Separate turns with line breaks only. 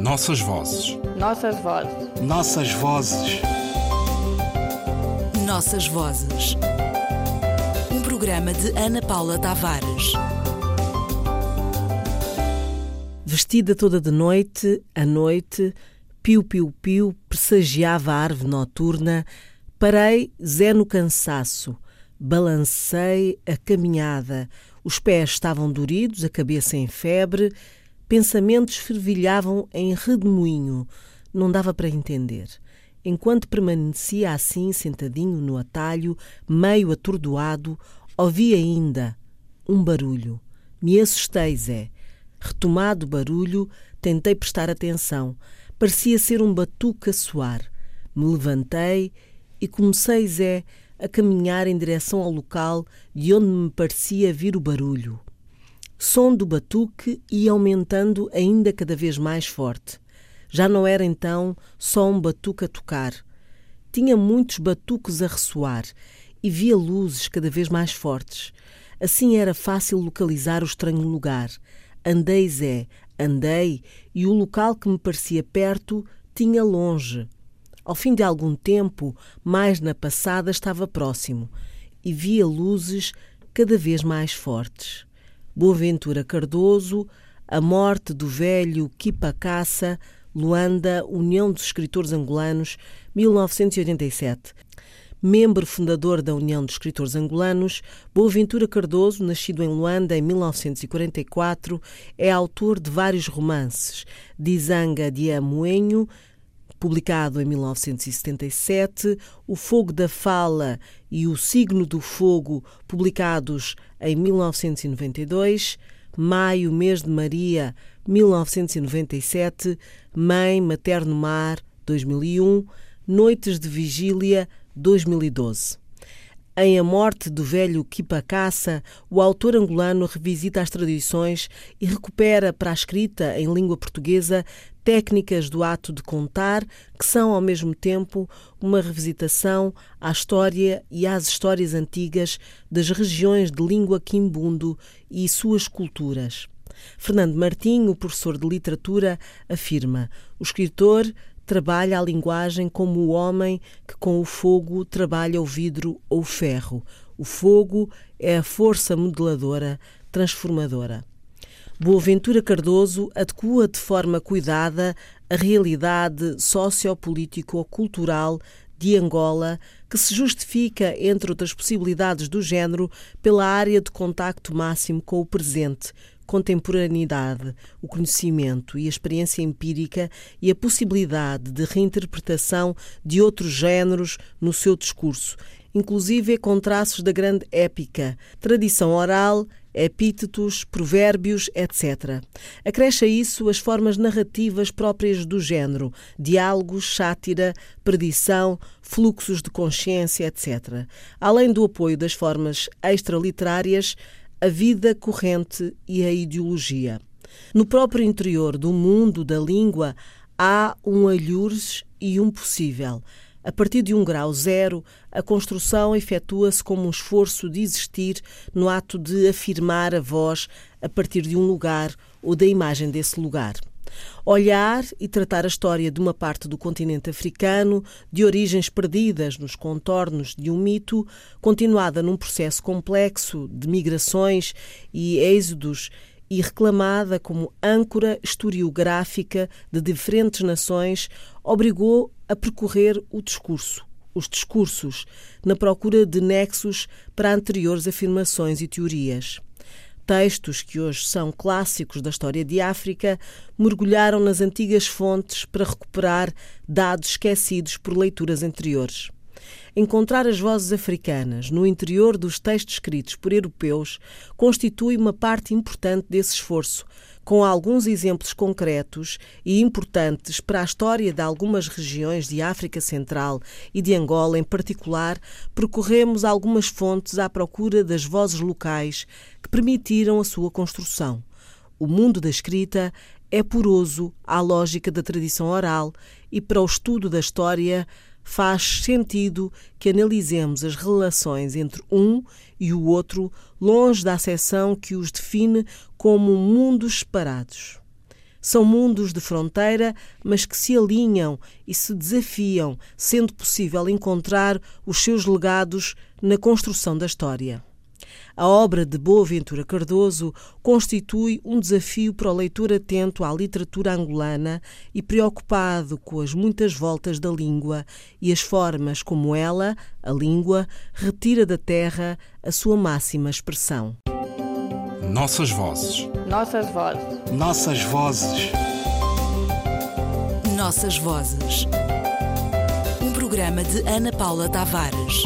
Nossas vozes.
Nossas vozes.
Nossas vozes.
Nossas vozes. Um programa de Ana Paula Tavares.
Vestida toda de noite, à noite, piu-piu-piu, pressagiava a árvore noturna, parei, zé no cansaço, balancei a caminhada, os pés estavam doridos, a cabeça em febre, pensamentos fervilhavam em redemoinho, não dava para entender. Enquanto permanecia assim, sentadinho no atalho, meio atordoado, ouvi ainda um barulho. Me assustei, Zé. Retomado o barulho, tentei prestar atenção. Parecia ser um batuque a soar. Me levantei e comecei, Zé, a caminhar em direção ao local de onde me parecia vir o barulho. Som do batuque ia aumentando ainda cada vez mais forte. Já não era então só um batuque a tocar. Tinha muitos batuques a ressoar e via luzes cada vez mais fortes. Assim era fácil localizar o estranho lugar. Andei, Zé, andei, e o local que me parecia perto tinha longe. Ao fim de algum tempo, mais na passada, estava próximo e via luzes cada vez mais fortes. Boaventura Cardoso, a morte do velho Kipa Caça, Luanda, União dos Escritores Angolanos, 1987. Membro fundador da União dos Escritores Angolanos, Boaventura Cardoso, nascido em Luanda em 1944, é autor de vários romances, Dizanga de Amoenho, publicado em 1977, O Fogo da Fala e O Signo do Fogo, publicados em 1992, Maio, Mês de Maria, 1997, Mãe, Materno Mar, 2001, Noites de Vigília, 2012. Em A Morte do Velho Caça, o autor angolano revisita as tradições e recupera para a escrita em língua portuguesa técnicas do ato de contar, que são ao mesmo tempo uma revisitação à história e às histórias antigas das regiões de língua quimbundo e suas culturas. Fernando Martinho, professor de literatura, afirma: o escritor trabalha a linguagem como o homem que com o fogo trabalha o vidro ou o ferro. O fogo é a força modeladora, transformadora. Boaventura Cardoso adequa de forma cuidada a realidade sociopolítico-cultural de Angola, que se justifica, entre outras possibilidades do género, pela área de contacto máximo com o presente, contemporaneidade, o conhecimento e a experiência empírica e a possibilidade de reinterpretação de outros géneros no seu discurso, inclusive com traços da grande épica, tradição oral, epítetos, provérbios, etc. Acresce a isso as formas narrativas próprias do género, diálogos, sátira, perdição, fluxos de consciência, etc. Além do apoio das formas extraliterárias, a vida corrente e a ideologia. No próprio interior do mundo da língua há um alhures e um possível. A partir de um grau zero, a construção efetua-se como um esforço de existir no ato de afirmar a voz a partir de um lugar ou da imagem desse lugar. Olhar e tratar a história de uma parte do continente africano, de origens perdidas nos contornos de um mito, continuada num processo complexo de migrações e êxodos e reclamada como âncora historiográfica de diferentes nações, obrigou a percorrer o discurso, os discursos, na procura de nexos para anteriores afirmações e teorias. Textos que hoje são clássicos da história de África mergulharam nas antigas fontes para recuperar dados esquecidos por leituras anteriores. Encontrar as vozes africanas no interior dos textos escritos por europeus constitui uma parte importante desse esforço, com alguns exemplos concretos e importantes para a história de algumas regiões de África Central e de Angola em particular, percorremos algumas fontes à procura das vozes locais que permitiram a sua construção. O mundo da escrita é poroso à lógica da tradição oral e para o estudo da história faz sentido que analisemos as relações entre um e o outro, longe da acessão que os define como mundos separados. São mundos de fronteira, mas que se alinham e se desafiam, sendo possível encontrar os seus legados na construção da história. A obra de Boaventura Cardoso constitui um desafio para o leitor atento à literatura angolana e preocupado com as muitas voltas da língua e as formas como ela, a língua, retira da terra a sua máxima expressão.
Nossas vozes.
Nossas vozes.
Nossas vozes.
Nossas vozes. Um programa de Ana Paula Tavares.